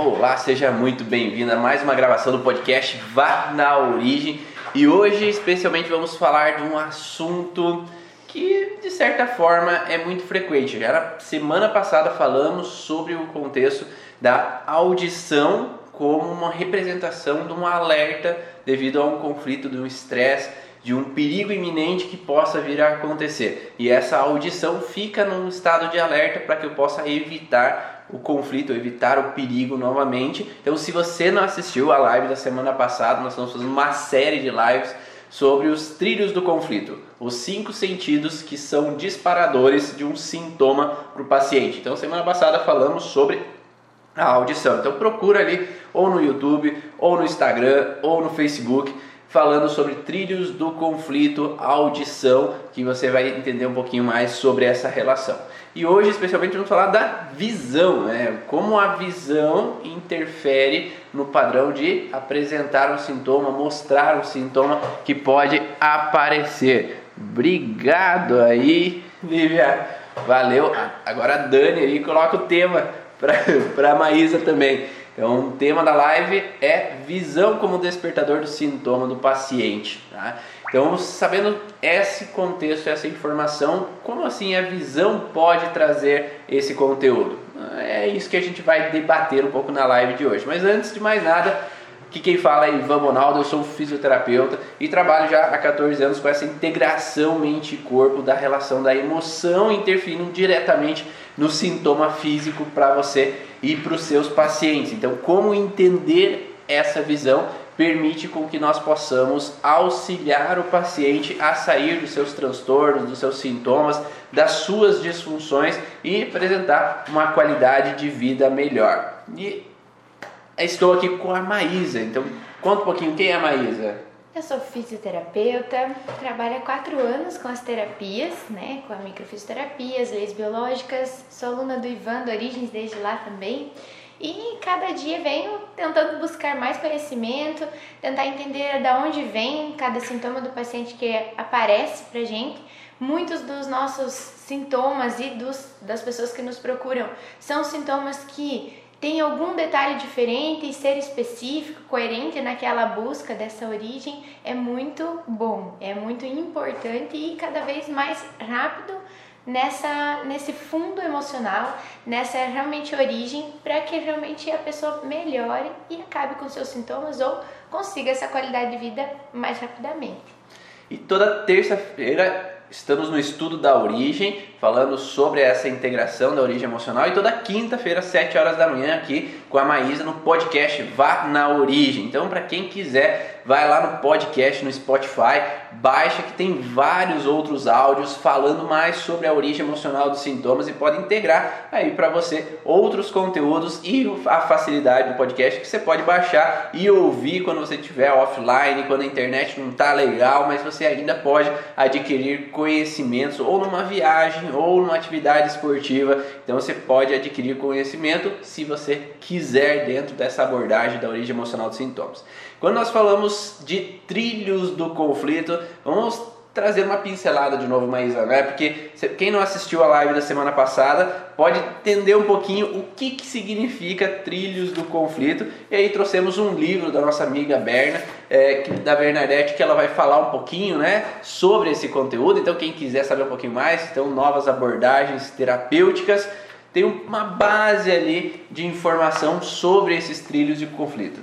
Olá, seja muito bem-vindo a mais uma gravação do podcast Vá na Origem e hoje especialmente vamos falar de um assunto que de certa forma é muito frequente. Já na semana passada falamos sobre o contexto da audição como uma representação de um alerta devido a um conflito, de um estresse, de um perigo iminente que possa vir a acontecer. E essa audição fica num estado de alerta para que eu possa evitar o conflito, evitar o perigo novamente. Então, se você não assistiu a live da semana passada, nós estamos fazendo uma série de lives sobre os trilhos do conflito, os cinco sentidos que são disparadores de um sintoma para o paciente. Então, semana passada falamos sobre a audição. Então, procura ali ou no YouTube, ou no Instagram, ou no Facebook falando sobre trilhos do conflito, audição, que você vai entender um pouquinho mais sobre essa relação. E hoje, especialmente, vamos falar da visão, né? como a visão interfere no padrão de apresentar um sintoma, mostrar um sintoma que pode aparecer. Obrigado aí, Lívia. Valeu. Agora a Dani aí coloca o tema para a Maísa também. Então, o tema da live é visão como despertador do sintoma do paciente. Tá? Então, sabendo esse contexto, essa informação, como assim a visão pode trazer esse conteúdo? É isso que a gente vai debater um pouco na live de hoje. Mas antes de mais nada, que quem fala é Ivan Bonaldo, eu sou fisioterapeuta e trabalho já há 14 anos com essa integração mente e corpo da relação da emoção interferindo diretamente no sintoma físico para você e para os seus pacientes. Então, como entender essa visão permite com que nós possamos auxiliar o paciente a sair dos seus transtornos, dos seus sintomas, das suas disfunções e apresentar uma qualidade de vida melhor. E estou aqui com a Maísa. Então, conta um pouquinho quem é a Maísa. Eu sou fisioterapeuta, trabalho há quatro anos com as terapias, né, com a microfisioterapia, as leis biológicas, sou aluna do Ivan do Origens desde lá também. E cada dia venho tentando buscar mais conhecimento, tentar entender de onde vem cada sintoma do paciente que aparece pra gente. Muitos dos nossos sintomas e dos, das pessoas que nos procuram são sintomas que tem algum detalhe diferente e ser específico, coerente naquela busca dessa origem é muito bom, é muito importante e cada vez mais rápido nessa nesse fundo emocional, nessa realmente origem para que realmente a pessoa melhore e acabe com seus sintomas ou consiga essa qualidade de vida mais rapidamente. E toda terça-feira Estamos no estudo da origem, falando sobre essa integração da origem emocional. E toda quinta-feira, às 7 horas da manhã, aqui com a Maísa no podcast Vá na Origem. Então, para quem quiser, vai lá no podcast, no Spotify, baixa que tem vários outros áudios falando mais sobre a origem emocional dos sintomas e pode integrar aí para você outros conteúdos e a facilidade do podcast que você pode baixar e ouvir quando você estiver offline, quando a internet não está legal, mas você ainda pode adquirir conhecimentos ou numa viagem ou numa atividade esportiva. Então você pode adquirir conhecimento se você quiser dentro dessa abordagem da origem emocional dos sintomas. Quando nós falamos de trilhos do conflito, vamos trazer uma pincelada de novo, Maísa, né? Porque quem não assistiu a live da semana passada pode entender um pouquinho o que, que significa trilhos do conflito. E aí trouxemos um livro da nossa amiga Berna, é, da Bernadette, que ela vai falar um pouquinho, né, sobre esse conteúdo. Então, quem quiser saber um pouquinho mais, então novas abordagens terapêuticas, tem uma base ali de informação sobre esses trilhos de conflito.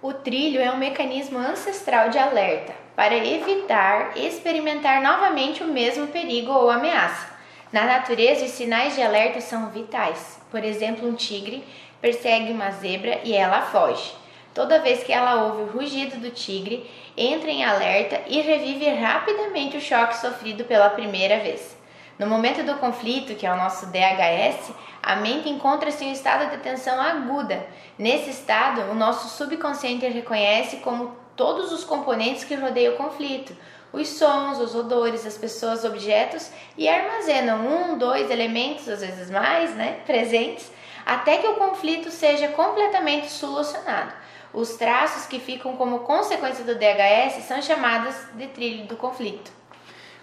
O trilho é um mecanismo ancestral de alerta para evitar experimentar novamente o mesmo perigo ou ameaça. Na natureza, os sinais de alerta são vitais. Por exemplo, um tigre persegue uma zebra e ela foge. Toda vez que ela ouve o rugido do tigre, entra em alerta e revive rapidamente o choque sofrido pela primeira vez. No momento do conflito, que é o nosso DHS, a mente encontra-se em estado de tensão aguda. Nesse estado, o nosso subconsciente reconhece como todos os componentes que rodeiam o conflito, os sons, os odores, as pessoas, objetos e armazenam um, dois elementos, às vezes mais, né, presentes, até que o conflito seja completamente solucionado. Os traços que ficam como consequência do DHS são chamados de trilho do conflito.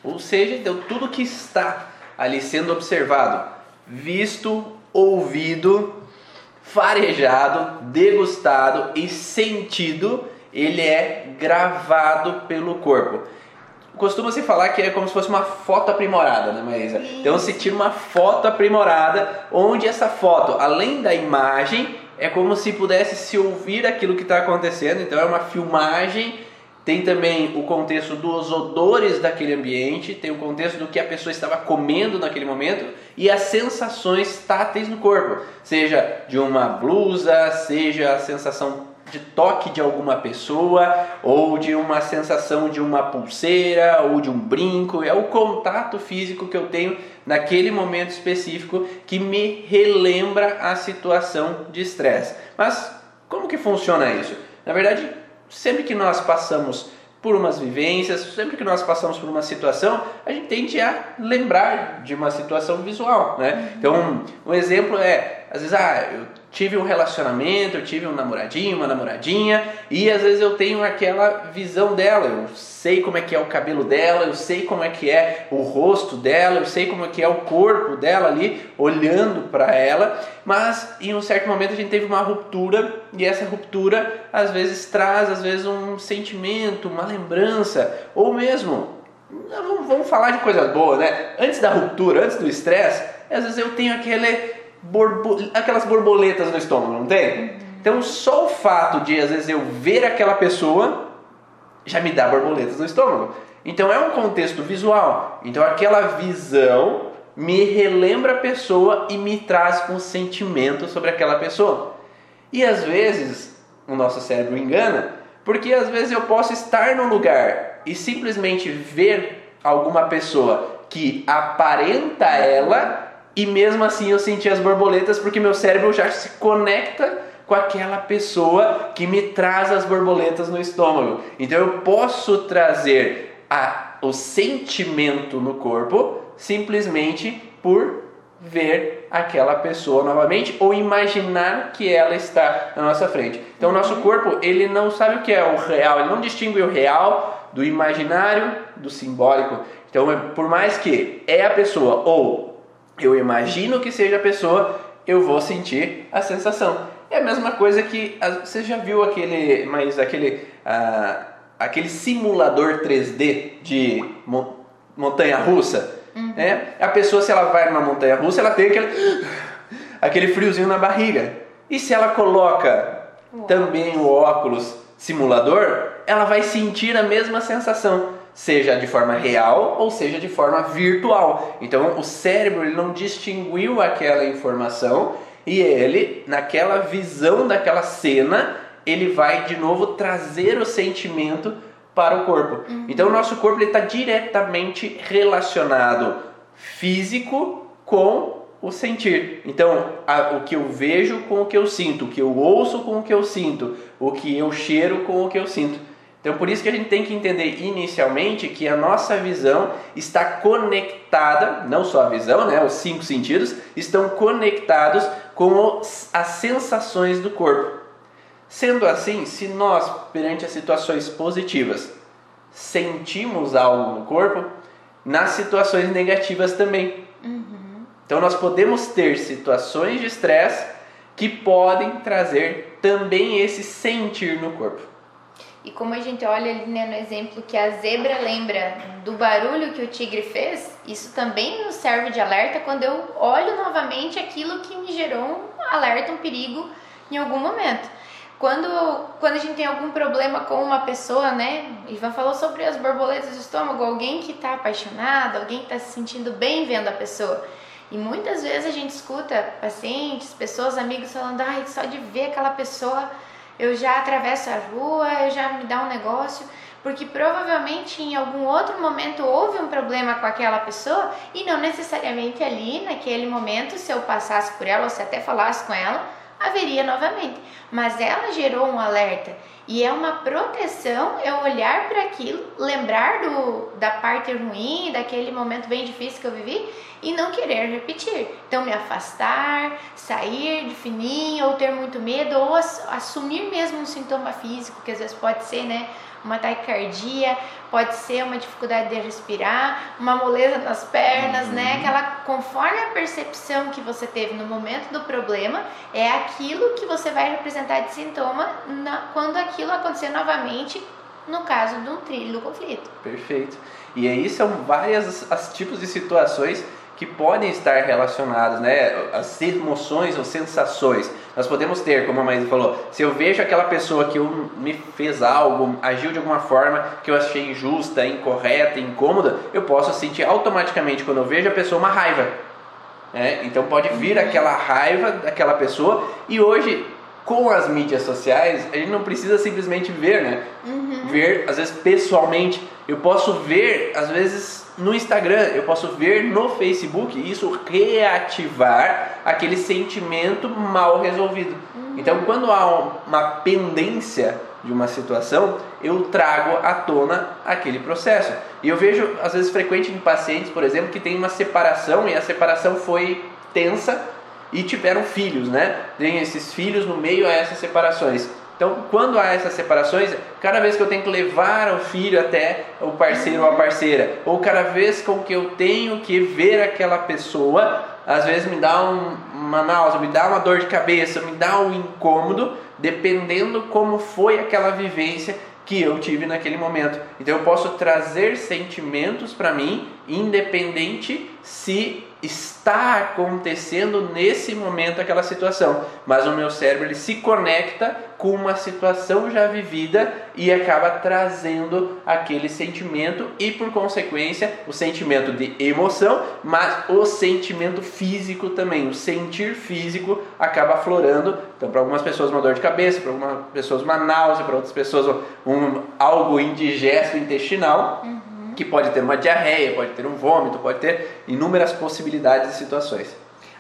Ou seja, então tudo que está ali sendo observado, visto, ouvido, farejado, degustado e sentido, ele é gravado pelo corpo. Costuma-se falar que é como se fosse uma foto aprimorada, né, Maísa? Então se tira uma foto aprimorada, onde essa foto, além da imagem, é como se pudesse se ouvir aquilo que está acontecendo. Então é uma filmagem tem também o contexto dos odores daquele ambiente, tem o contexto do que a pessoa estava comendo naquele momento e as sensações táteis no corpo, seja de uma blusa, seja a sensação de toque de alguma pessoa, ou de uma sensação de uma pulseira, ou de um brinco, é o contato físico que eu tenho naquele momento específico que me relembra a situação de estresse. Mas como que funciona isso? Na verdade, sempre que nós passamos por umas vivências, sempre que nós passamos por uma situação, a gente tende a lembrar de uma situação visual, né? Então, um exemplo é, às vezes, ah, eu tive um relacionamento, eu tive um namoradinho, uma namoradinha, e às vezes eu tenho aquela visão dela, eu sei como é que é o cabelo dela, eu sei como é que é o rosto dela, eu sei como é que é o corpo dela ali, olhando para ela, mas em um certo momento a gente teve uma ruptura, e essa ruptura às vezes traz às vezes um sentimento, uma lembrança, ou mesmo vamos falar de coisas boas, né? Antes da ruptura, antes do estresse, às vezes eu tenho aquele borbo... aquelas borboletas no estômago, não tem? Então só o fato de às vezes eu ver aquela pessoa já me dá borboletas no estômago. Então é um contexto visual. Então aquela visão me relembra a pessoa e me traz um sentimento sobre aquela pessoa. E às vezes o nosso cérebro engana, porque às vezes eu posso estar num lugar e simplesmente ver alguma pessoa que aparenta ela e mesmo assim eu senti as borboletas porque meu cérebro já se conecta com aquela pessoa que me traz as borboletas no estômago. Então eu posso trazer a, o sentimento no corpo simplesmente por ver aquela pessoa novamente ou imaginar que ela está na nossa frente. Então o nosso corpo, ele não sabe o que é o real, ele não distingue o real do imaginário, do simbólico. Então, por mais que é a pessoa ou eu imagino que seja a pessoa, eu vou sentir a sensação. É a mesma coisa que você já viu aquele, mas aquele, ah, aquele simulador 3D de montanha russa, uhum. né? A pessoa se ela vai numa montanha russa, ela tem aquele aquele friozinho na barriga. E se ela coloca também o óculos simulador, ela vai sentir a mesma sensação seja de forma real ou seja de forma virtual. Então o cérebro ele não distinguiu aquela informação e ele, naquela visão daquela cena, ele vai de novo trazer o sentimento para o corpo. Uhum. Então o nosso corpo está diretamente relacionado físico com o sentir. Então, a, o que eu vejo com o que eu sinto, o que eu ouço com o que eu sinto, o que eu cheiro com o que eu sinto. Então, por isso que a gente tem que entender inicialmente que a nossa visão está conectada, não só a visão, né, os cinco sentidos, estão conectados com as sensações do corpo. Sendo assim, se nós, perante as situações positivas, sentimos algo no corpo, nas situações negativas também. Uhum. Então, nós podemos ter situações de estresse que podem trazer também esse sentir no corpo. E como a gente olha ali né, no exemplo que a zebra lembra do barulho que o tigre fez, isso também nos serve de alerta quando eu olho novamente aquilo que me gerou um alerta, um perigo em algum momento. Quando, quando a gente tem algum problema com uma pessoa, né? Ivan falou sobre as borboletas do estômago, alguém que está apaixonado, alguém que está se sentindo bem vendo a pessoa. E muitas vezes a gente escuta pacientes, pessoas, amigos falando, ai, só de ver aquela pessoa eu já atravesso a rua, eu já me dá um negócio, porque provavelmente em algum outro momento houve um problema com aquela pessoa e não necessariamente ali, naquele momento, se eu passasse por ela ou se até falasse com ela, haveria novamente. Mas ela gerou um alerta e é uma proteção eu olhar para aquilo, lembrar do, da parte ruim, daquele momento bem difícil que eu vivi e não querer repetir. Então, me afastar, sair de fininho, ou ter muito medo, ou assumir mesmo um sintoma físico, que às vezes pode ser, né? Uma taquicardia, pode ser uma dificuldade de respirar, uma moleza nas pernas, né? uhum. né? Aquela, conforme a percepção que você teve no momento do problema, é aquilo que você vai representar de sintoma na, quando aquilo acontecer novamente, no caso de um trilho do conflito. Perfeito. E aí são vários as tipos de situações que podem estar relacionadas, né? As emoções ou sensações. Nós podemos ter, como a Maísa falou, se eu vejo aquela pessoa que eu, me fez algo, agiu de alguma forma que eu achei injusta, incorreta, incômoda, eu posso sentir automaticamente, quando eu vejo a pessoa, uma raiva. É, então pode vir aquela raiva daquela pessoa e hoje com as mídias sociais a gente não precisa simplesmente ver, né? Uhum. Ver às vezes pessoalmente. Eu posso ver às vezes no Instagram, eu posso ver no Facebook isso reativar aquele sentimento mal resolvido. Uhum. Então quando há uma pendência de uma situação, eu trago à tona aquele processo. E eu vejo, às vezes, frequente em pacientes, por exemplo, que tem uma separação e a separação foi tensa e tiveram filhos, né? Tem esses filhos no meio a essas separações. Então, quando há essas separações, cada vez que eu tenho que levar o filho até o parceiro ou a parceira, ou cada vez com que eu tenho que ver aquela pessoa, às vezes me dá um, uma náusea, me dá uma dor de cabeça, me dá um incômodo, dependendo como foi aquela vivência que eu tive naquele momento. Então eu posso trazer sentimentos para mim, independente se está acontecendo nesse momento aquela situação, mas o meu cérebro ele se conecta com uma situação já vivida e acaba trazendo aquele sentimento e por consequência o sentimento de emoção, mas o sentimento físico também, o sentir físico acaba aflorando. Então para algumas pessoas uma dor de cabeça, para algumas pessoas uma náusea, para outras pessoas um, algo indigesto intestinal. Uhum que pode ter uma diarreia, pode ter um vômito, pode ter inúmeras possibilidades e situações.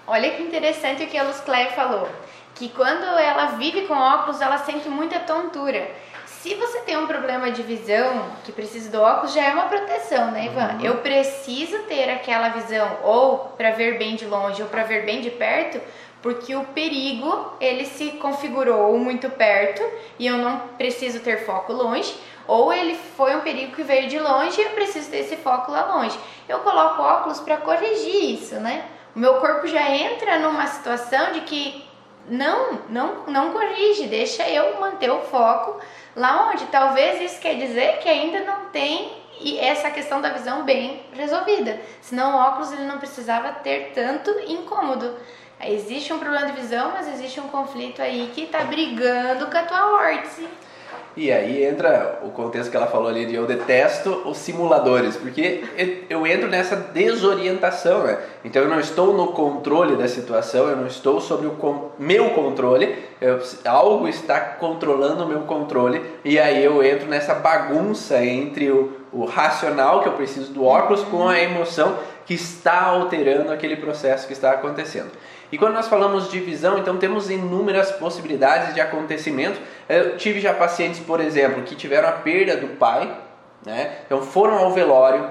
Olha que interessante o que a Luz Claire falou, que quando ela vive com óculos, ela sente muita tontura. Se você tem um problema de visão que precisa do óculos, já é uma proteção, né, Ivan? Uhum. Eu preciso ter aquela visão ou para ver bem de longe ou para ver bem de perto, porque o perigo ele se configurou muito perto e eu não preciso ter foco longe, ou ele foi um perigo que veio de longe e eu preciso ter esse foco lá longe. Eu coloco óculos para corrigir isso, né? O meu corpo já entra numa situação de que não, não, não corrige, deixa eu manter o foco lá onde. Talvez isso quer dizer que ainda não tem essa questão da visão bem resolvida. Senão o óculos ele não precisava ter tanto incômodo. Existe um problema de visão, mas existe um conflito aí que está brigando com a tua órtice. E aí entra o contexto que ela falou ali de eu detesto os simuladores, porque eu entro nessa desorientação, né? Então eu não estou no controle da situação, eu não estou sobre o meu controle, eu, algo está controlando o meu controle, e aí eu entro nessa bagunça entre o, o racional, que eu preciso do óculos, com a emoção que está alterando aquele processo que está acontecendo. E quando nós falamos de visão, então temos inúmeras possibilidades de acontecimento. Eu tive já pacientes, por exemplo, que tiveram a perda do pai, né? então foram ao velório,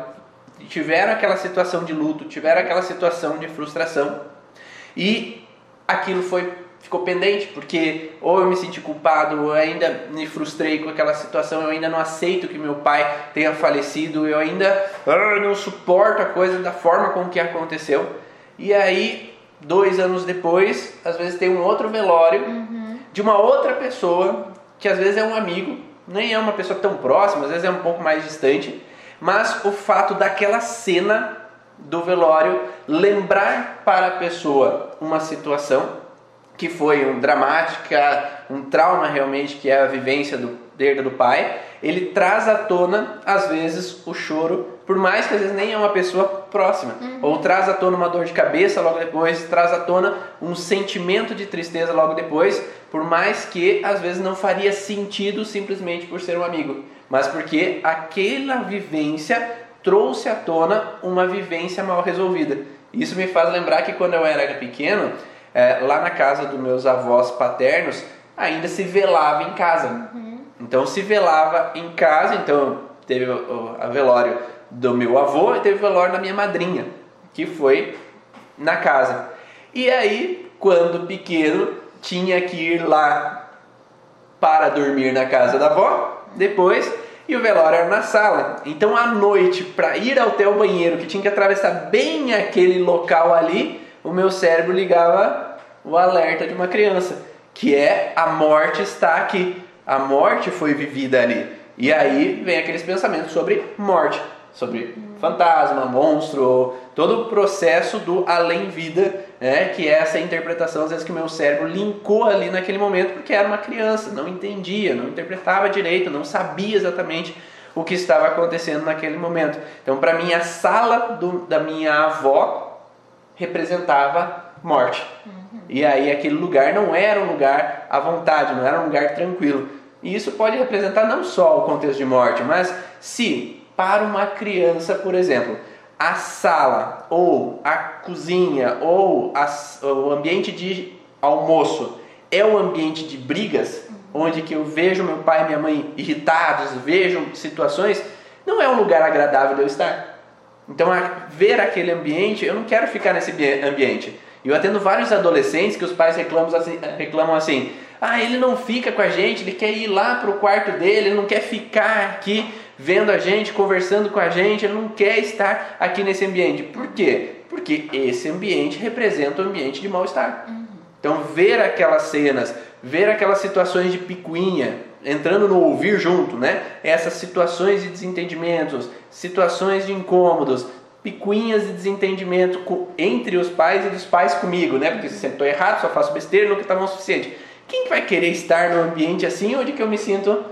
tiveram aquela situação de luto, tiveram aquela situação de frustração e aquilo foi ficou pendente porque ou eu me senti culpado, ou eu ainda me frustrei com aquela situação, eu ainda não aceito que meu pai tenha falecido, eu ainda ah, não suporto a coisa da forma com que aconteceu. E aí dois anos depois, às vezes tem um outro velório uhum. de uma outra pessoa, que às vezes é um amigo, nem é uma pessoa tão próxima, às vezes é um pouco mais distante, mas o fato daquela cena do velório lembrar para a pessoa uma situação que foi um dramática, um trauma realmente que é a vivência do perda do pai, ele traz à tona às vezes o choro por mais que às vezes nem é uma pessoa próxima. Uhum. Ou traz à tona uma dor de cabeça logo depois, traz à tona um sentimento de tristeza logo depois, por mais que às vezes não faria sentido simplesmente por ser um amigo, mas porque aquela vivência trouxe à tona uma vivência mal resolvida. Isso me faz lembrar que quando eu era pequeno, é, lá na casa dos meus avós paternos, ainda se velava em casa. Uhum. Então se velava em casa, então teve a velório do meu avô e teve velório da minha madrinha, que foi na casa. E aí, quando pequeno, tinha que ir lá para dormir na casa da avó, depois, e o velório era na sala. Então, à noite, para ir até o banheiro, que tinha que atravessar bem aquele local ali, o meu cérebro ligava o alerta de uma criança. que é a morte está aqui. A morte foi vivida ali. E aí vem aqueles pensamentos sobre morte, sobre fantasma, monstro, todo o processo do além-vida, né, que é essa interpretação às vezes que o meu cérebro linkou ali naquele momento porque era uma criança, não entendia, não interpretava direito, não sabia exatamente o que estava acontecendo naquele momento. Então, para mim, a sala do, da minha avó representava morte. Uhum. E aí, aquele lugar não era um lugar à vontade, não era um lugar tranquilo. E isso pode representar não só o contexto de morte, mas se para uma criança, por exemplo, a sala ou a cozinha ou a, o ambiente de almoço é o ambiente de brigas, onde que eu vejo meu pai e minha mãe irritados, vejo situações, não é um lugar agradável de eu estar. Então, ver aquele ambiente, eu não quero ficar nesse ambiente. Eu atendo vários adolescentes que os pais reclamam assim, reclamam assim: ah, ele não fica com a gente, ele quer ir lá para o quarto dele, ele não quer ficar aqui vendo a gente, conversando com a gente, ele não quer estar aqui nesse ambiente. Por quê? Porque esse ambiente representa um ambiente de mal-estar. Uhum. Então, ver aquelas cenas, ver aquelas situações de picuinha, entrando no ouvir junto, né? Essas situações de desentendimentos, situações de incômodos, picuinhas de desentendimento entre os pais e dos pais comigo, né? Porque se eu estou errado, só faço besteira, nunca está bom o suficiente. Quem vai querer estar num ambiente assim onde que eu me sinto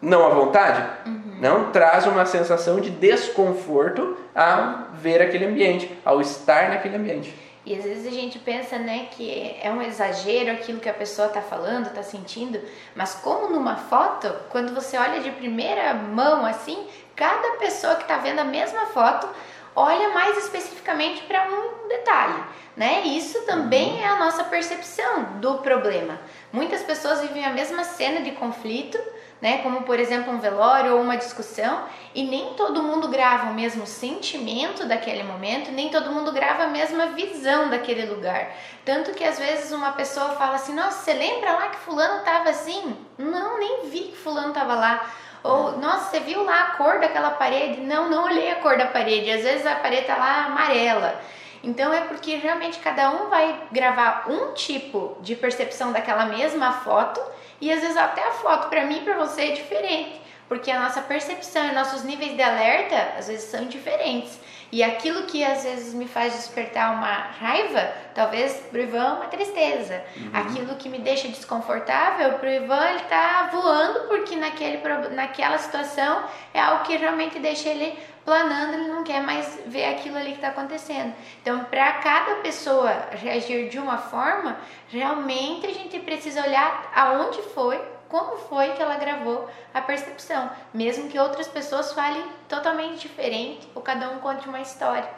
não à vontade? Uhum. Não traz uma sensação de desconforto ao ver aquele ambiente, ao estar naquele ambiente. E às vezes a gente pensa, né, que é um exagero aquilo que a pessoa está falando, está sentindo, mas como numa foto, quando você olha de primeira mão assim, cada pessoa que está vendo a mesma foto olha mais especificamente para um detalhe, né? Isso também uhum. é a nossa percepção do problema. Muitas pessoas vivem a mesma cena de conflito, né? Como por exemplo um velório ou uma discussão, e nem todo mundo grava o mesmo sentimento daquele momento, nem todo mundo grava a mesma visão daquele lugar. Tanto que às vezes uma pessoa fala assim: "Nossa, você lembra lá que fulano tava assim?" Não, nem vi que fulano tava lá. Ou, nossa, você viu lá a cor daquela parede? Não, não olhei a cor da parede. Às vezes a parede tá lá amarela. Então é porque realmente cada um vai gravar um tipo de percepção daquela mesma foto e às vezes até a foto para mim e para você é diferente, porque a nossa percepção e nossos níveis de alerta às vezes são diferentes. E aquilo que às vezes me faz despertar uma raiva, talvez pro Ivan uma tristeza. Uhum. Aquilo que me deixa desconfortável, pro Ivan ele tá voando porque naquele, naquela situação é algo que realmente deixa ele planando, ele não quer mais ver aquilo ali que está acontecendo. Então, para cada pessoa reagir de uma forma, realmente a gente precisa olhar aonde foi, como foi que ela gravou a percepção, mesmo que outras pessoas falem totalmente diferente ou cada um conte uma história.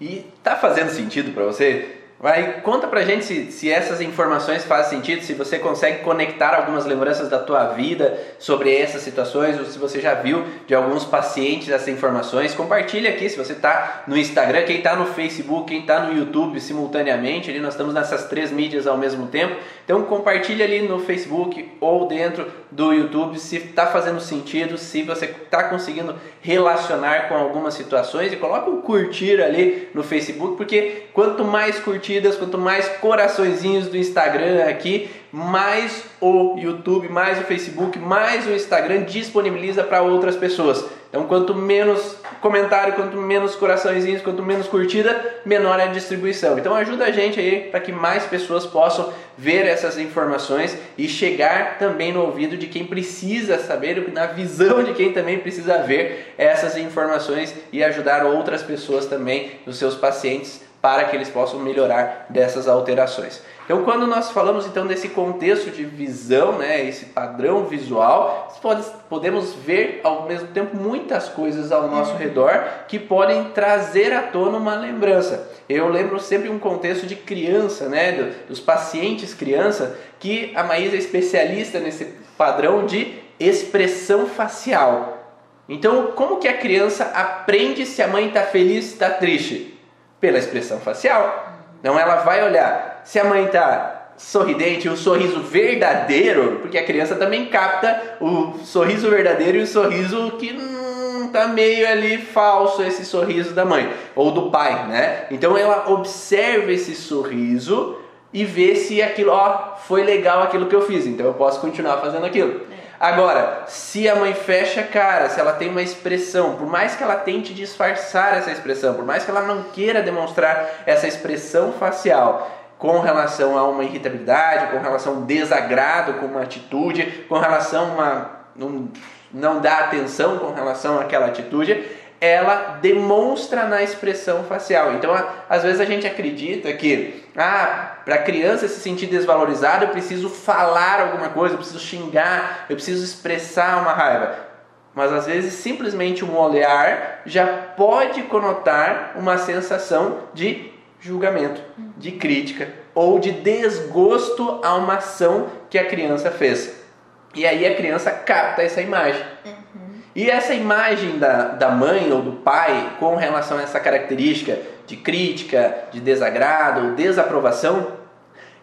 E tá fazendo sentido para você? Vai, conta pra gente se, se essas informações fazem sentido, se você consegue conectar algumas lembranças da tua vida sobre essas situações, ou se você já viu de alguns pacientes essas informações. Compartilha aqui se você está no Instagram, quem está no Facebook, quem está no YouTube simultaneamente. Ali nós estamos nessas três mídias ao mesmo tempo. Então compartilha ali no Facebook ou dentro do YouTube se está fazendo sentido, se você está conseguindo relacionar com algumas situações e coloca um curtir ali no Facebook, porque quanto mais curtidas, quanto mais coraçõezinhos do Instagram aqui, mais o YouTube, mais o Facebook, mais o Instagram disponibiliza para outras pessoas. Então, quanto menos comentário, quanto menos coraçõezinhos, quanto menos curtida, menor é a distribuição. Então, ajuda a gente aí para que mais pessoas possam ver essas informações e chegar também no ouvido de quem precisa saber, na visão de quem também precisa ver essas informações e ajudar outras pessoas também, os seus pacientes, para que eles possam melhorar dessas alterações. Então, quando nós falamos então desse contexto de visão, né, esse padrão visual, pode, podemos ver ao mesmo tempo muitas coisas ao nosso redor que podem trazer à tona uma lembrança. Eu lembro sempre um contexto de criança, né, dos pacientes criança, que a Maísa é especialista nesse padrão de expressão facial. Então, como que a criança aprende se a mãe está feliz, está triste? Pela expressão facial. Não, ela vai olhar se a mãe está sorridente, um sorriso verdadeiro, porque a criança também capta o sorriso verdadeiro e o sorriso que hum, tá meio ali falso esse sorriso da mãe ou do pai, né? Então ela observa esse sorriso e ver se aquilo, ó, foi legal aquilo que eu fiz, então eu posso continuar fazendo aquilo. Agora, se a mãe fecha a cara, se ela tem uma expressão, por mais que ela tente disfarçar essa expressão, por mais que ela não queira demonstrar essa expressão facial, com relação a uma irritabilidade, com relação a um desagrado com uma atitude, com relação a uma, um, não dar atenção com relação àquela atitude, ela demonstra na expressão facial. Então, às vezes a gente acredita que, ah, para a criança se sentir desvalorizada, eu preciso falar alguma coisa, eu preciso xingar, eu preciso expressar uma raiva. Mas às vezes simplesmente um olhar já pode conotar uma sensação de julgamento, de crítica ou de desgosto a uma ação que a criança fez. E aí a criança capta essa imagem. E essa imagem da, da mãe ou do pai com relação a essa característica de crítica, de desagrado, desaprovação,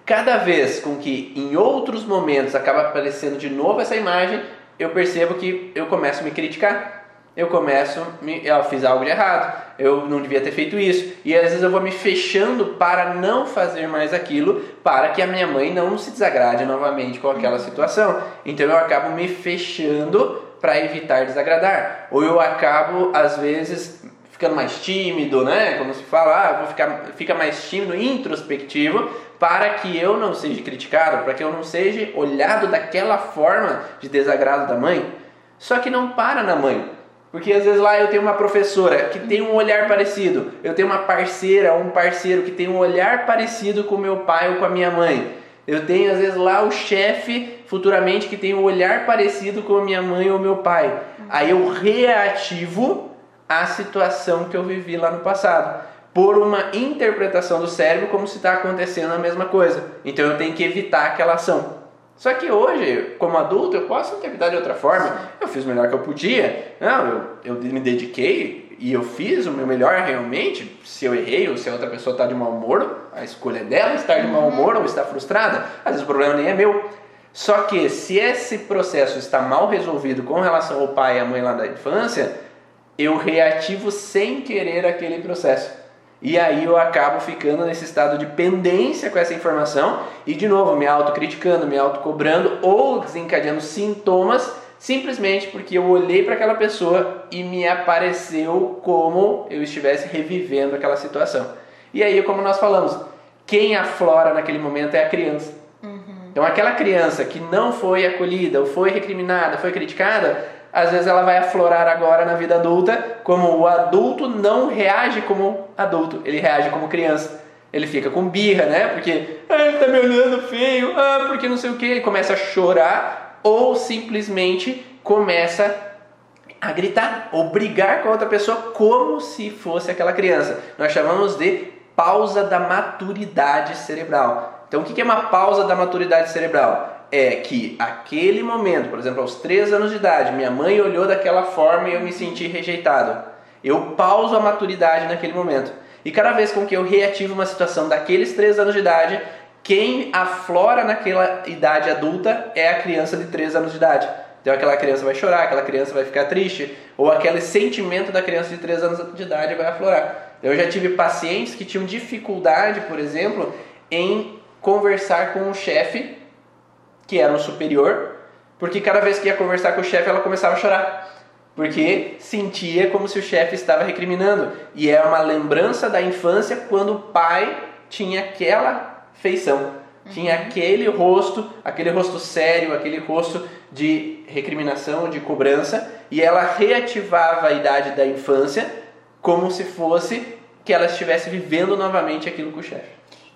cada vez com que em outros momentos acaba aparecendo de novo essa imagem, eu percebo que eu começo a me criticar. Eu começo, me, eu fiz algo de errado, eu não devia ter feito isso. E às vezes eu vou me fechando para não fazer mais aquilo, para que a minha mãe não se desagrade novamente com aquela situação. Então eu acabo me fechando para evitar desagradar. Ou eu acabo, às vezes, ficando mais tímido, né? Como se fala, ah, vou ficar fica mais tímido, introspectivo, para que eu não seja criticado, para que eu não seja olhado daquela forma de desagrado da mãe. Só que não para na mãe. Porque às vezes lá eu tenho uma professora que tem um olhar parecido, eu tenho uma parceira, um parceiro que tem um olhar parecido com meu pai ou com a minha mãe. Eu tenho às vezes lá o chefe futuramente que tem um olhar parecido com a minha mãe ou meu pai. Aí eu reativo a situação que eu vivi lá no passado por uma interpretação do cérebro como se está acontecendo a mesma coisa. Então eu tenho que evitar aquela ação. Só que hoje, como adulto, eu posso interpretar de outra forma. Eu fiz o melhor que eu podia. Não, eu, eu me dediquei e eu fiz o meu melhor realmente. Se eu errei ou se a outra pessoa está de mau humor, a escolha é dela estar de mau humor ou estar frustrada. Às vezes o problema nem é meu. Só que se esse processo está mal resolvido com relação ao pai e à mãe lá da infância, eu reativo sem querer aquele processo. E aí eu acabo ficando nesse estado de pendência com essa informação e de novo me autocriticando, me autocobrando ou desencadeando sintomas simplesmente porque eu olhei para aquela pessoa e me apareceu como eu estivesse revivendo aquela situação. E aí, como nós falamos, quem aflora naquele momento é a criança. Uhum. Então, aquela criança que não foi acolhida, ou foi recriminada, foi criticada, às vezes ela vai aflorar agora na vida adulta, como o adulto não reage como adulto, ele reage como criança. Ele fica com birra, né? Porque ah, ele tá me olhando feio, ah, porque não sei o que, ele começa a chorar ou simplesmente começa a gritar ou brigar com a outra pessoa como se fosse aquela criança. Nós chamamos de pausa da maturidade cerebral. Então, o que é uma pausa da maturidade cerebral? é que aquele momento, por exemplo, aos 3 anos de idade, minha mãe olhou daquela forma e eu me senti rejeitado. Eu pauso a maturidade naquele momento. E cada vez com que eu reativo uma situação daqueles 3 anos de idade, quem aflora naquela idade adulta é a criança de 3 anos de idade. Então aquela criança vai chorar, aquela criança vai ficar triste, ou aquele sentimento da criança de 3 anos de idade vai aflorar. Eu já tive pacientes que tinham dificuldade, por exemplo, em conversar com o chefe que era um superior, porque cada vez que ia conversar com o chefe ela começava a chorar, porque sentia como se o chefe estava recriminando. E é uma lembrança da infância quando o pai tinha aquela feição, tinha uhum. aquele rosto, aquele rosto sério, aquele rosto de recriminação, de cobrança, e ela reativava a idade da infância como se fosse que ela estivesse vivendo novamente aquilo com o chefe.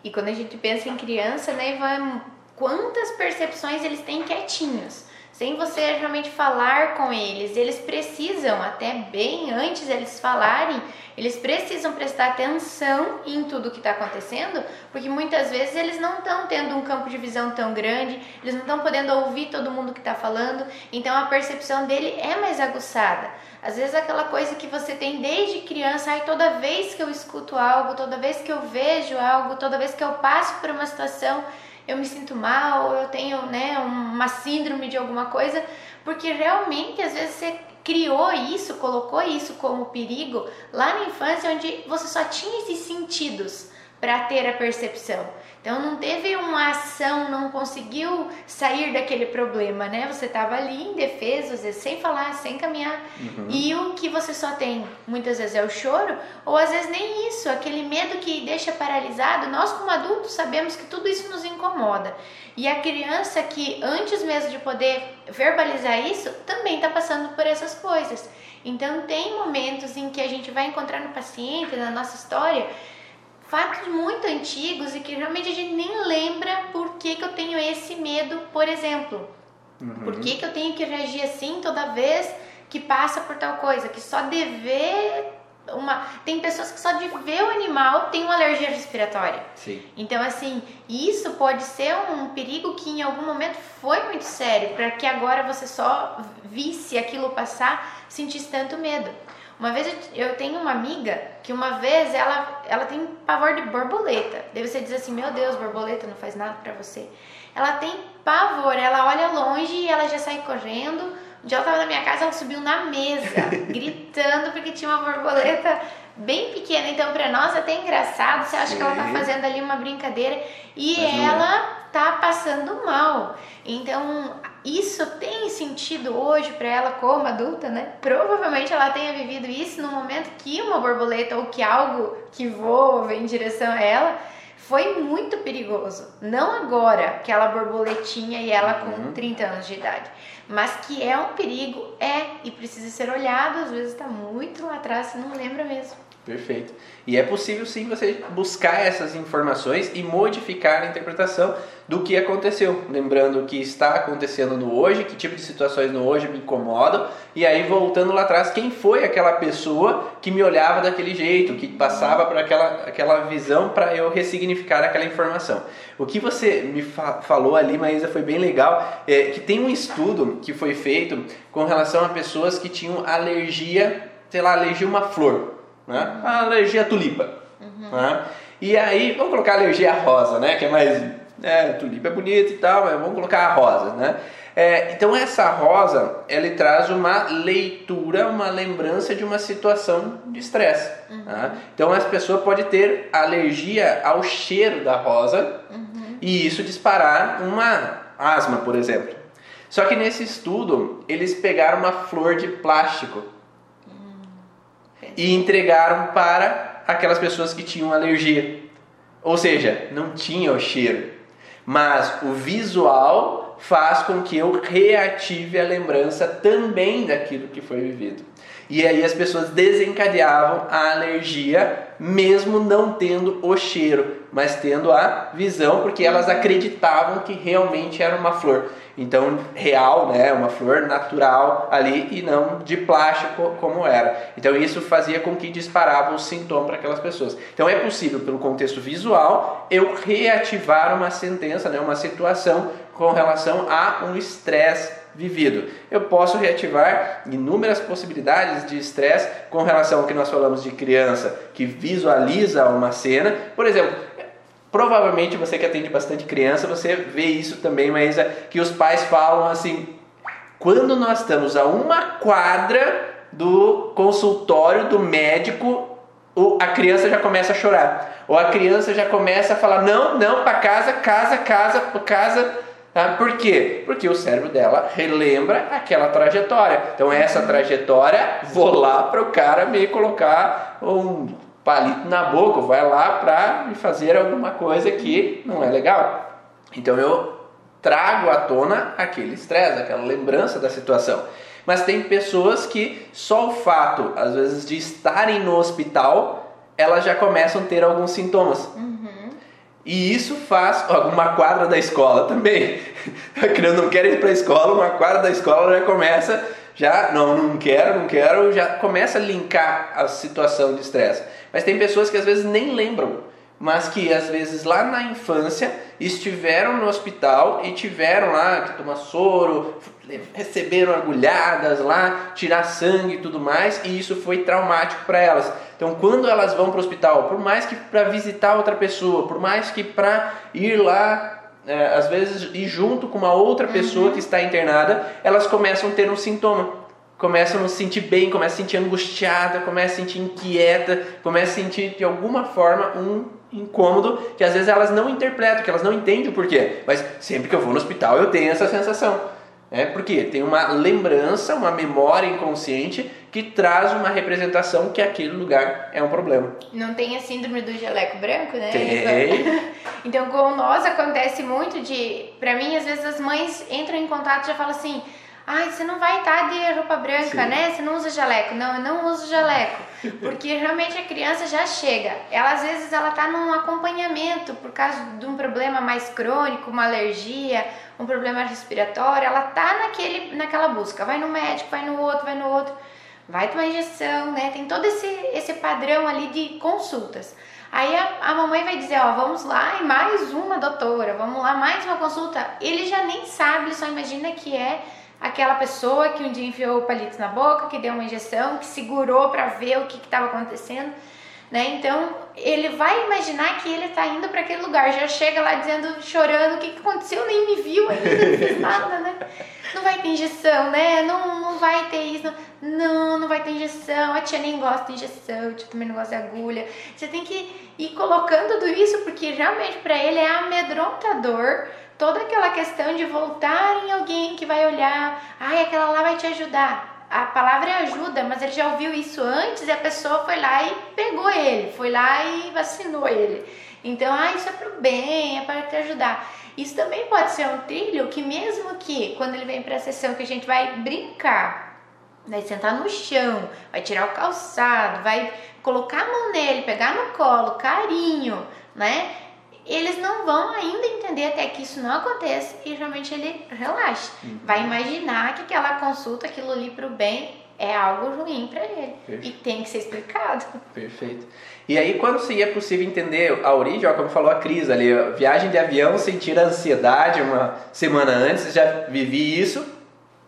E quando a gente pensa em criança, né, vai quantas percepções eles têm quietinhos, sem você realmente falar com eles. Eles precisam, até bem antes eles falarem, eles precisam prestar atenção em tudo que está acontecendo, porque muitas vezes eles não estão tendo um campo de visão tão grande, eles não estão podendo ouvir todo mundo que está falando, então a percepção dele é mais aguçada. Às vezes aquela coisa que você tem desde criança, ai, toda vez que eu escuto algo, toda vez que eu vejo algo, toda vez que eu passo por uma situação, eu me sinto mal, eu tenho né, uma síndrome de alguma coisa, porque realmente às vezes você criou isso, colocou isso como perigo lá na infância, onde você só tinha esses sentidos para ter a percepção. Então não teve uma ação, não conseguiu sair daquele problema, né? Você estava ali indefeso, às vezes sem falar, sem caminhar. Uhum. E o que você só tem muitas vezes é o choro, ou às vezes nem isso, aquele medo que deixa paralisado. Nós como adultos sabemos que tudo isso nos incomoda. E a criança que antes mesmo de poder verbalizar isso, também está passando por essas coisas. Então tem momentos em que a gente vai encontrar no paciente, na nossa história, fatos muito antigos e que realmente a gente nem lembra por que, que eu tenho esse medo, por exemplo. Uhum. Por que, que eu tenho que reagir assim toda vez que passa por tal coisa? Que só de ver uma. Tem pessoas que só de ver o animal tem uma alergia respiratória. Sim. Então, assim, isso pode ser um perigo que em algum momento foi muito sério, para que agora você só visse aquilo passar, sentisse tanto medo. Uma vez eu tenho uma amiga que uma vez ela, ela tem pavor de borboleta. Daí você diz assim, meu Deus, borboleta não faz nada para você. Ela tem pavor, ela olha longe e ela já sai correndo. Um dia ela tava na minha casa, ela subiu na mesa, gritando porque tinha uma borboleta bem pequena. Então, para nós é até engraçado, você acha Sim. que ela tá fazendo ali uma brincadeira e Mas ela não. tá passando mal. Então, isso tem sentido hoje para ela como adulta, né? Provavelmente ela tenha vivido isso no momento que uma borboleta ou que algo que voa em direção a ela foi muito perigoso. Não agora, aquela borboletinha e ela com uhum. 30 anos de idade. Mas que é um perigo, é, e precisa ser olhado, às vezes está muito lá atrás, você não lembra mesmo. Perfeito. E é possível sim você buscar essas informações e modificar a interpretação do que aconteceu. Lembrando o que está acontecendo no hoje, que tipo de situações no hoje me incomodam, e aí voltando lá atrás, quem foi aquela pessoa que me olhava daquele jeito, que passava por aquela, aquela visão para eu ressignificar aquela informação. O que você me fa falou ali, Maísa, foi bem legal, é que tem um estudo que foi feito com relação a pessoas que tinham alergia, sei lá, alergia a uma flor né? A alergia à tulipa. Uhum. Né? E aí, vamos colocar alergia à rosa, né? Que é mais. É, tulipa é bonita e tal, mas vamos colocar a rosa, né? É, então essa rosa, ela traz uma leitura, uma lembrança de uma situação de estresse. Uhum. Né? Então as pessoas podem ter alergia ao cheiro da rosa uhum. e isso disparar uma asma, por exemplo. Só que nesse estudo eles pegaram uma flor de plástico e entregaram para aquelas pessoas que tinham alergia. Ou seja, não tinha o cheiro, mas o visual faz com que eu reative a lembrança também daquilo que foi vivido. E aí as pessoas desencadeavam a alergia, mesmo não tendo o cheiro, mas tendo a visão, porque elas acreditavam que realmente era uma flor. Então, real, né, uma flor natural ali e não de plástico como era. Então, isso fazia com que disparava o sintoma para aquelas pessoas. Então, é possível, pelo contexto visual, eu reativar uma sentença, né, uma situação com relação a um estresse vivido. Eu posso reativar inúmeras possibilidades de estresse com relação ao que nós falamos de criança que visualiza uma cena. Por exemplo, Provavelmente você que atende bastante criança, você vê isso também, mas que os pais falam assim: quando nós estamos a uma quadra do consultório do médico, a criança já começa a chorar. Ou a criança já começa a falar: não, não, para casa, casa, casa, casa. Tá? Por quê? Porque o cérebro dela relembra aquela trajetória. Então, essa trajetória, vou lá para o cara me colocar um palito na boca, vai lá para me fazer alguma coisa que não é legal. Então eu trago à tona aquele estresse, aquela lembrança da situação. Mas tem pessoas que só o fato, às vezes, de estarem no hospital, elas já começam a ter alguns sintomas. Uhum. E isso faz uma quadra da escola também. A criança não quer ir para a escola, uma quadra da escola já começa, já não, não quero, não quero, já começa a linkar a situação de estresse. Mas tem pessoas que às vezes nem lembram, mas que às vezes lá na infância estiveram no hospital e tiveram lá que tomar soro, receberam agulhadas lá, tirar sangue e tudo mais, e isso foi traumático para elas. Então, quando elas vão para o hospital, por mais que para visitar outra pessoa, por mais que para ir lá é, às vezes ir junto com uma outra pessoa uhum. que está internada, elas começam a ter um sintoma começa a se sentir bem, começa a se sentir angustiada, começa a se sentir inquieta, começa a sentir de alguma forma um incômodo que às vezes elas não interpretam, que elas não entendem o porquê. Mas sempre que eu vou no hospital eu tenho essa sensação. É porque tem uma lembrança, uma memória inconsciente que traz uma representação que aquele lugar é um problema. Não tem a síndrome do jaleco branco, né? Tem. Então, com nós acontece muito de, para mim, às vezes as mães entram em contato e já falam assim: Ai, você não vai estar de roupa branca, Sim. né? Você não usa jaleco. Não, eu não uso jaleco. Porque realmente a criança já chega. Ela, às vezes, ela tá num acompanhamento por causa de um problema mais crônico, uma alergia, um problema respiratório. Ela tá naquele, naquela busca. Vai no médico, vai no outro, vai no outro. Vai tomar injeção, né? Tem todo esse, esse padrão ali de consultas. Aí a, a mamãe vai dizer, ó, vamos lá e mais uma doutora, vamos lá, mais uma consulta. Ele já nem sabe, ele só imagina que é aquela pessoa que um dia enfiou o palito na boca, que deu uma injeção, que segurou para ver o que estava acontecendo, né? Então ele vai imaginar que ele está indo para aquele lugar, já chega lá dizendo, chorando, o que, que aconteceu, nem me viu ainda, não fez nada, né? Não vai ter injeção, né? Não, não vai ter isso, não, não vai ter injeção, a tia nem gosta de injeção, a tia também não gosta de agulha. Você tem que ir colocando tudo isso, porque realmente para ele é amedrontador toda aquela questão de voltar em alguém que vai olhar, ai, aquela lá vai te ajudar. A palavra é ajuda, mas ele já ouviu isso antes e a pessoa foi lá e pegou ele, foi lá e vacinou ele. Então, ah, isso é pro bem, é para te ajudar. Isso também pode ser um trilho que mesmo que quando ele vem para a sessão que a gente vai brincar, vai sentar no chão, vai tirar o calçado, vai colocar a mão nele, pegar no colo, carinho, né? Eles não vão ainda entender até que isso não aconteça e realmente ele relaxa. Uhum. Vai imaginar que aquela consulta, aquilo ali para o bem, é algo ruim para ele. Perfeito. E tem que ser explicado. Perfeito. E aí, quando seria possível entender a origem, ó, como falou a Cris ali, viagem de avião, sentir ansiedade uma semana antes, já vivi isso,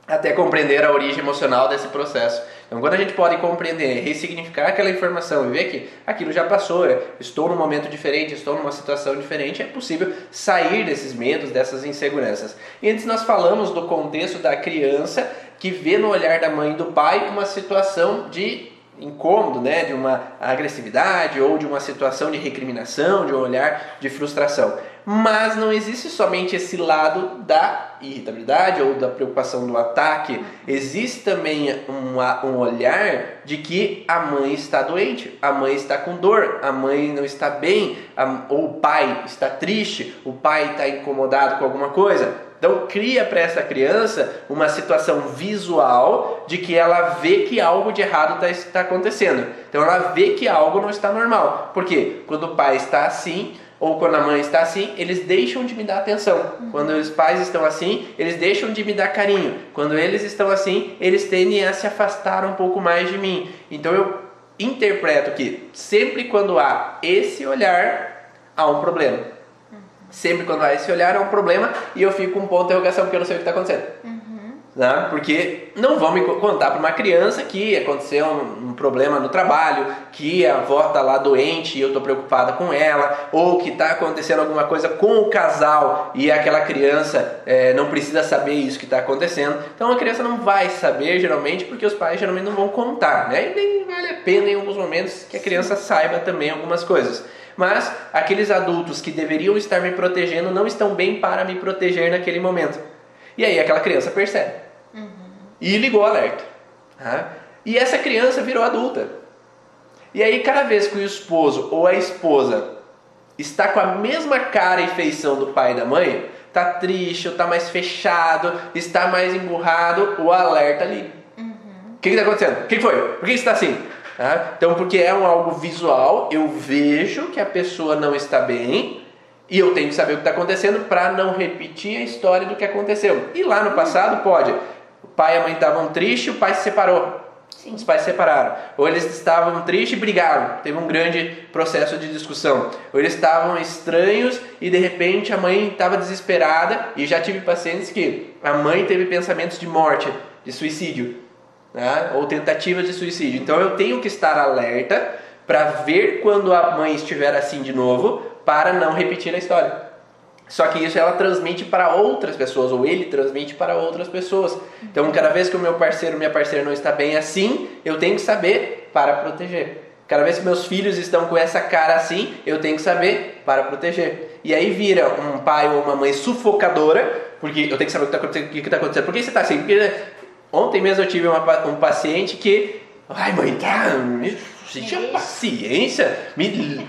até compreender a origem emocional desse processo. Então, quando a gente pode compreender, ressignificar aquela informação e ver que aquilo já passou, estou num momento diferente, estou numa situação diferente, é possível sair desses medos, dessas inseguranças. E antes nós falamos do contexto da criança que vê no olhar da mãe e do pai uma situação de incômodo, né, de uma agressividade ou de uma situação de recriminação, de um olhar de frustração. Mas não existe somente esse lado da irritabilidade ou da preocupação do ataque, existe também um, um olhar de que a mãe está doente, a mãe está com dor, a mãe não está bem, a, ou o pai está triste, o pai está incomodado com alguma coisa. Então cria para essa criança uma situação visual de que ela vê que algo de errado está tá acontecendo. Então ela vê que algo não está normal. Porque quando o pai está assim, ou quando a mãe está assim, eles deixam de me dar atenção. Uhum. Quando os pais estão assim, eles deixam de me dar carinho. Quando eles estão assim, eles tendem a se afastar um pouco mais de mim. Então eu interpreto que sempre quando há esse olhar, há um problema. Uhum. Sempre quando há esse olhar, há um problema e eu fico com um ponto de interrogação porque eu não sei o que está acontecendo. Uhum. Né? Porque não vão me contar para uma criança que aconteceu um, um, problema no trabalho, que a avó está lá doente e eu estou preocupada com ela, ou que está acontecendo alguma coisa com o casal e aquela criança é, não precisa saber isso que está acontecendo. Então a criança não vai saber geralmente porque os pais geralmente não vão contar, né? E nem vale a pena em alguns momentos que a criança saiba também algumas coisas. Mas aqueles adultos que deveriam estar me protegendo não estão bem para me proteger naquele momento. E aí aquela criança percebe. Uhum. E ligou o alerta. Tá? E essa criança virou adulta. E aí, cada vez que o esposo ou a esposa está com a mesma cara e feição do pai e da mãe, está triste, ou está mais fechado, está mais emburrado, o alerta liga. Uhum. O que está acontecendo? O que foi? Por que está assim? Tá? Então, porque é um algo visual, eu vejo que a pessoa não está bem, e eu tenho que saber o que está acontecendo para não repetir a história do que aconteceu. E lá no passado pode pai e a mãe estavam tristes, o pai se separou. Sim. Os pais se separaram. Ou eles estavam tristes e brigaram. Teve um grande processo de discussão. Ou eles estavam estranhos e de repente a mãe estava desesperada. E já tive pacientes que a mãe teve pensamentos de morte, de suicídio, né? ou tentativas de suicídio. Então eu tenho que estar alerta para ver quando a mãe estiver assim de novo, para não repetir a história. Só que isso ela transmite para outras pessoas, ou ele transmite para outras pessoas. Então, cada vez que o meu parceiro, minha parceira não está bem assim, eu tenho que saber para proteger. Cada vez que meus filhos estão com essa cara assim, eu tenho que saber para proteger. E aí vira um pai ou uma mãe sufocadora, porque eu tenho que saber o que está acontecendo. O que está acontecendo. Por que você está assim? Porque ontem mesmo eu tive uma, um paciente que, ai mãe, tá, me, você tinha paciência, me,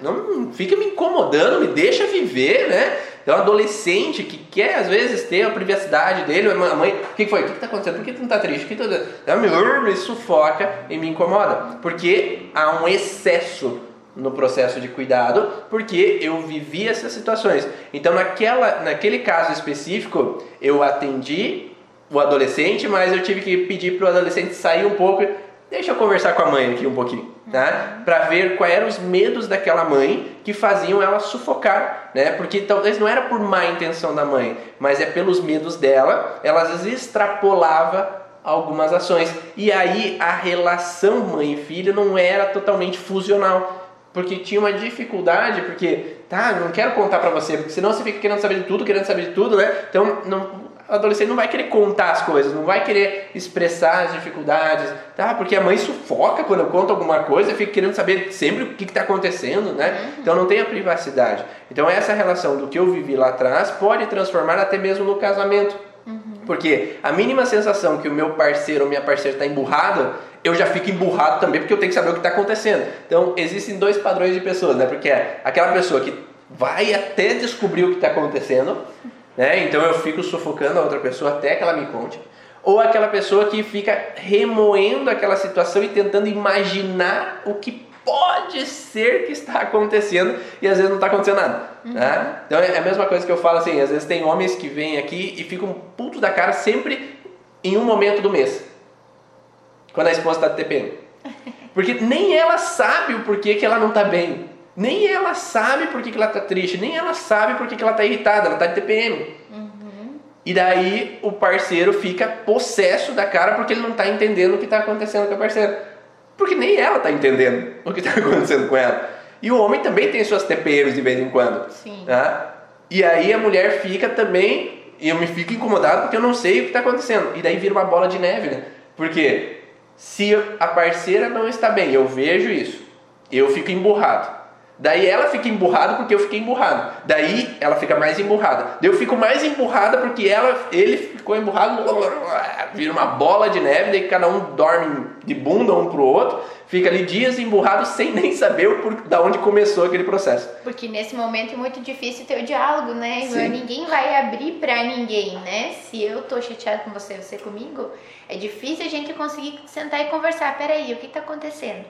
não fica me incomodando, me deixa viver, né? Então, adolescente que quer, às vezes, ter a privacidade dele, a mãe, o que foi? O que está acontecendo? Por que tu não está triste? O que tu... Tá me, me sufoca e me incomoda. Porque há um excesso no processo de cuidado, porque eu vivi essas situações. Então, naquela, naquele caso específico, eu atendi o adolescente, mas eu tive que pedir para o adolescente sair um pouco Deixa eu conversar com a mãe aqui um pouquinho, tá? Para ver quais eram os medos daquela mãe que faziam ela sufocar, né? Porque talvez não era por má intenção da mãe, mas é pelos medos dela. Ela às vezes extrapolava algumas ações e aí a relação mãe e filho não era totalmente fusional, porque tinha uma dificuldade, porque tá, não quero contar para você, porque senão você fica querendo saber de tudo, querendo saber de tudo, né? Então não adolescente não vai querer contar as coisas, não vai querer expressar as dificuldades, tá? Porque a mãe sufoca quando eu conto alguma coisa, fica querendo saber sempre o que está acontecendo, né? Uhum. Então não tem a privacidade. Então essa relação do que eu vivi lá atrás pode transformar até mesmo no casamento. Uhum. Porque a mínima sensação que o meu parceiro ou minha parceira está emburrado, eu já fico emburrado também porque eu tenho que saber o que está acontecendo. Então existem dois padrões de pessoas, né? Porque é aquela pessoa que vai até descobrir o que está acontecendo né? Então eu fico sufocando a outra pessoa até que ela me conte. Ou aquela pessoa que fica remoendo aquela situação e tentando imaginar o que pode ser que está acontecendo e às vezes não está acontecendo nada. Uhum. Né? Então é a mesma coisa que eu falo assim: às vezes tem homens que vêm aqui e ficam putos da cara sempre em um momento do mês, quando a esposa está de TPM. Porque nem ela sabe o porquê que ela não está bem. Nem ela sabe por que, que ela tá triste, nem ela sabe por que, que ela tá irritada, ela tá de TPM. Uhum. E daí o parceiro fica possesso da cara porque ele não tá entendendo o que tá acontecendo com a parceira. Porque nem ela tá entendendo o que tá acontecendo com ela. E o homem também tem suas TPMs de vez em quando. Sim. Tá? E aí a mulher fica também, e eu me fico incomodado porque eu não sei o que está acontecendo. E daí vira uma bola de neve, né? Porque se a parceira não está bem, eu vejo isso, eu fico emburrado. Daí ela fica emburrada porque eu fiquei emburrado. Daí ela fica mais emburrada. Daí eu fico mais emburrada porque ela, ele ficou emburrado, vira uma bola de neve, daí cada um dorme de bunda um pro outro, fica ali dias emburrado sem nem saber o por, da onde começou aquele processo. Porque nesse momento é muito difícil ter o diálogo, né? Sim. Ninguém vai abrir pra ninguém, né? Se eu tô chateado com você, você comigo, é difícil a gente conseguir sentar e conversar. Peraí, o que tá acontecendo?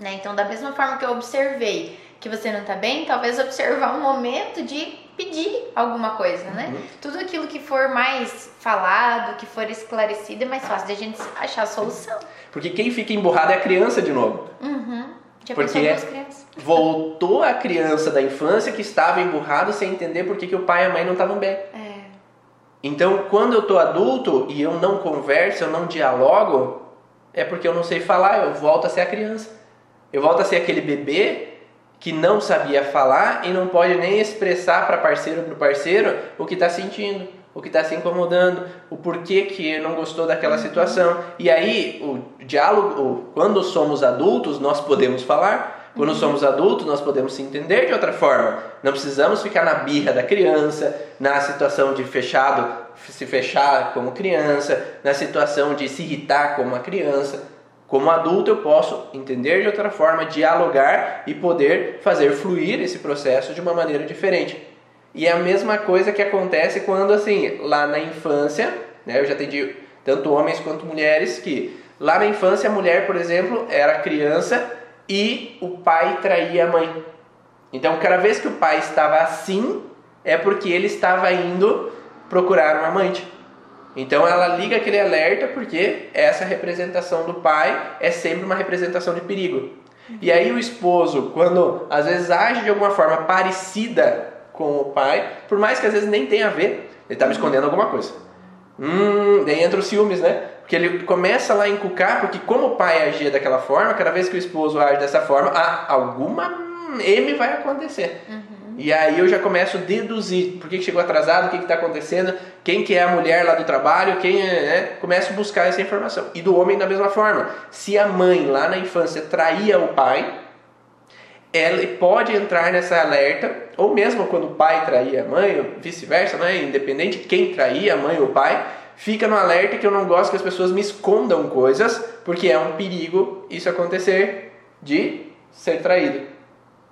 Né? Então, da mesma forma que eu observei que você não está bem, talvez observar um momento de pedir alguma coisa, né? Uhum. Tudo aquilo que for mais falado, que for esclarecido, é mais fácil de a gente achar a solução. Porque quem fica emburrado é a criança de novo. Uhum. Já Porque voltou a criança da infância que estava emburrado sem entender por que, que o pai e a mãe não estavam bem. É. Então, quando eu estou adulto e eu não converso, eu não dialogo, é porque eu não sei falar, eu volto a ser a criança. Eu volto a ser aquele bebê que não sabia falar e não pode nem expressar para parceiro ou para parceiro o que está sentindo, o que está se incomodando, o porquê que não gostou daquela situação. E aí o diálogo, quando somos adultos, nós podemos falar. Quando uhum. somos adultos, nós podemos se entender de outra forma. Não precisamos ficar na birra da criança, na situação de fechado, se fechar como criança, na situação de se irritar como uma criança. Como adulto, eu posso entender de outra forma, dialogar e poder fazer fluir esse processo de uma maneira diferente. E é a mesma coisa que acontece quando, assim, lá na infância, né, eu já atendi tanto homens quanto mulheres, que lá na infância a mulher, por exemplo, era criança e o pai traía a mãe. Então, cada vez que o pai estava assim, é porque ele estava indo procurar uma amante. Então ela liga aquele alerta porque essa representação do pai é sempre uma representação de perigo. E aí o esposo, quando às vezes age de alguma forma parecida com o pai, por mais que às vezes nem tenha a ver, ele está me escondendo alguma coisa. Hum, daí entra os ciúmes, né? Porque ele começa lá a encucar, porque como o pai agia daquela forma, cada vez que o esposo age dessa forma, ah, alguma M vai acontecer. Uhum. E aí eu já começo a deduzir por que chegou atrasado, o que está acontecendo, quem que é a mulher lá do trabalho, quem é, né? Começo a buscar essa informação. E do homem da mesma forma. Se a mãe lá na infância traía o pai, ela pode entrar nessa alerta, ou mesmo quando o pai traía a mãe, ou vice-versa, né? independente de quem traía a mãe ou o pai, fica no alerta que eu não gosto que as pessoas me escondam coisas, porque é um perigo isso acontecer de ser traído.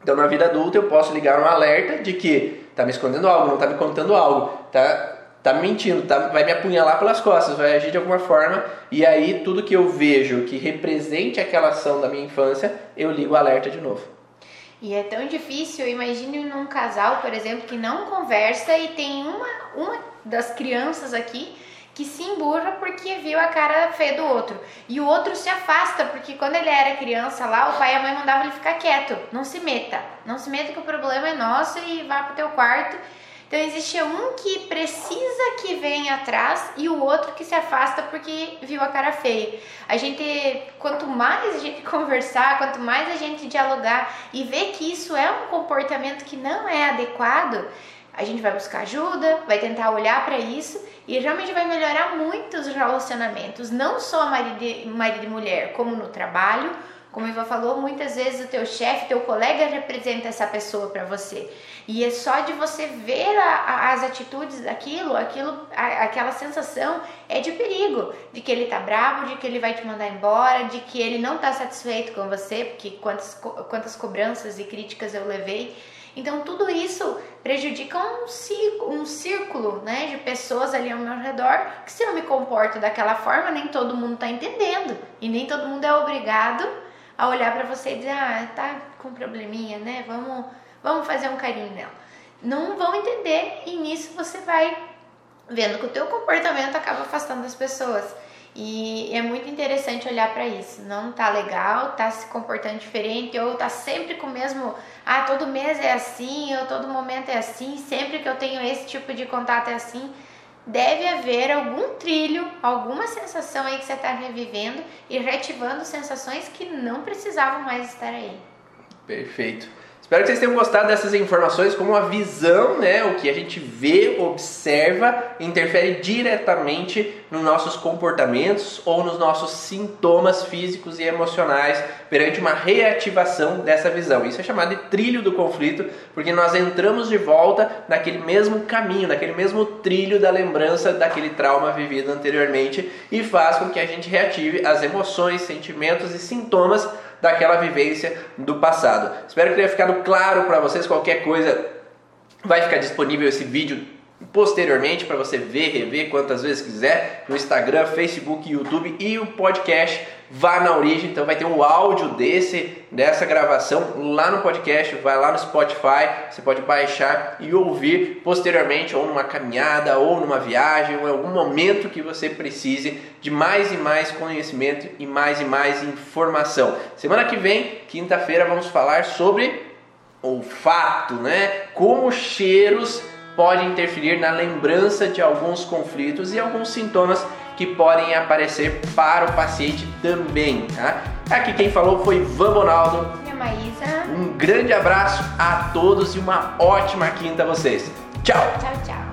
Então, na vida adulta, eu posso ligar um alerta de que tá me escondendo algo, não tá me contando algo, tá tá mentindo, tá, vai me apunhalar pelas costas, vai agir de alguma forma, e aí tudo que eu vejo que represente aquela ação da minha infância, eu ligo o alerta de novo. E é tão difícil, imagine num casal, por exemplo, que não conversa e tem uma, uma das crianças aqui que se emburra porque viu a cara feia do outro. E o outro se afasta, porque quando ele era criança lá, o pai e a mãe mandavam ele ficar quieto. Não se meta. Não se meta que o problema é nosso e vá pro teu quarto. Então existe um que precisa que venha atrás e o outro que se afasta porque viu a cara feia. A gente, quanto mais a gente conversar, quanto mais a gente dialogar e ver que isso é um comportamento que não é adequado, a gente vai buscar ajuda, vai tentar olhar para isso e realmente vai melhorar muito os relacionamentos, não só marido, marido e mulher, como no trabalho. Como Iva falou, muitas vezes o teu chefe, teu colega representa essa pessoa para você. E é só de você ver a, a, as atitudes daquilo, aquilo, a, aquela sensação é de perigo, de que ele tá bravo, de que ele vai te mandar embora, de que ele não tá satisfeito com você, porque quantas, quantas cobranças e críticas eu levei então tudo isso prejudica um um círculo né, de pessoas ali ao meu redor que se eu me comporto daquela forma, nem todo mundo está entendendo. E nem todo mundo é obrigado a olhar para você e dizer, ah, tá com probleminha, né? Vamos, vamos fazer um carinho nela. Não vão entender e nisso você vai vendo que o teu comportamento acaba afastando as pessoas. E é muito interessante olhar para isso. Não tá legal, tá se comportando diferente ou tá sempre com o mesmo, ah, todo mês é assim, ou todo momento é assim, sempre que eu tenho esse tipo de contato é assim. Deve haver algum trilho, alguma sensação aí que você está revivendo e reativando sensações que não precisavam mais estar aí. Perfeito. Espero que vocês tenham gostado dessas informações, como a visão, né, o que a gente vê, observa, interfere diretamente nos nossos comportamentos ou nos nossos sintomas físicos e emocionais perante uma reativação dessa visão. Isso é chamado de trilho do conflito, porque nós entramos de volta naquele mesmo caminho, naquele mesmo trilho da lembrança daquele trauma vivido anteriormente e faz com que a gente reative as emoções, sentimentos e sintomas daquela vivência do passado. Espero que tenha ficado claro para vocês. Qualquer coisa vai ficar disponível esse vídeo posteriormente para você ver, rever quantas vezes quiser no Instagram, Facebook, YouTube e o podcast Vá na Origem. Então vai ter um áudio desse dessa gravação lá no podcast, vai lá no Spotify, você pode baixar e ouvir posteriormente ou numa caminhada ou numa viagem ou em algum momento que você precise de mais e mais conhecimento e mais e mais informação. Semana que vem, quinta-feira, vamos falar sobre olfato, né? Como cheiros pode interferir na lembrança de alguns conflitos e alguns sintomas que podem aparecer para o paciente também. Tá? Aqui quem falou foi Van Bonaldo. E a Maísa. Um grande abraço a todos e uma ótima quinta a vocês. Tchau. Tchau, tchau.